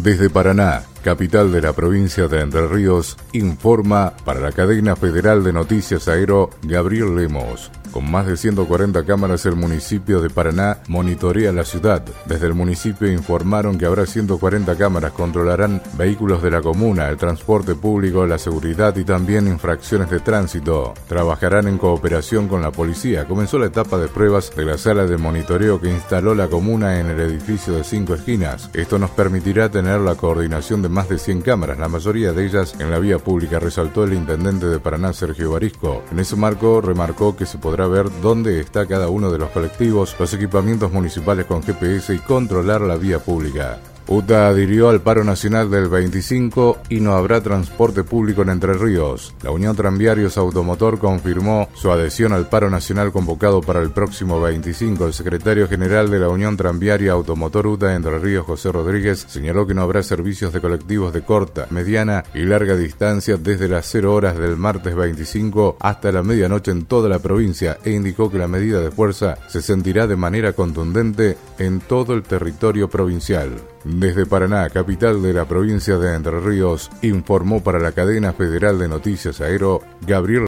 Desde Paraná, capital de la provincia de Entre Ríos, informa para la cadena federal de noticias Aero Gabriel Lemos. Con más de 140 cámaras, el municipio de Paraná monitorea la ciudad. Desde el municipio informaron que habrá 140 cámaras, controlarán vehículos de la comuna, el transporte público, la seguridad y también infracciones de tránsito. Trabajarán en cooperación con la policía. Comenzó la etapa de pruebas de la sala de monitoreo que instaló la comuna en el edificio de cinco esquinas. Esto nos permitirá tener la coordinación de más de 100 cámaras, la mayoría de ellas en la vía pública, resaltó el intendente de Paraná, Sergio Barisco. En ese marco remarcó que se podrá ver dónde está cada uno de los colectivos, los equipamientos municipales con GPS y controlar la vía pública. UTA adhirió al paro nacional del 25 y no habrá transporte público en Entre Ríos. La Unión Tranviarios Automotor confirmó su adhesión al paro nacional convocado para el próximo 25. El secretario general de la Unión Tranviaria Automotor UTA Entre Ríos, José Rodríguez, señaló que no habrá servicios de colectivos de corta, mediana y larga distancia desde las 0 horas del martes 25 hasta la medianoche en toda la provincia e indicó que la medida de fuerza se sentirá de manera contundente en todo el territorio provincial. Desde Paraná, capital de la provincia de Entre Ríos, informó para la cadena federal de noticias Aero Gabriel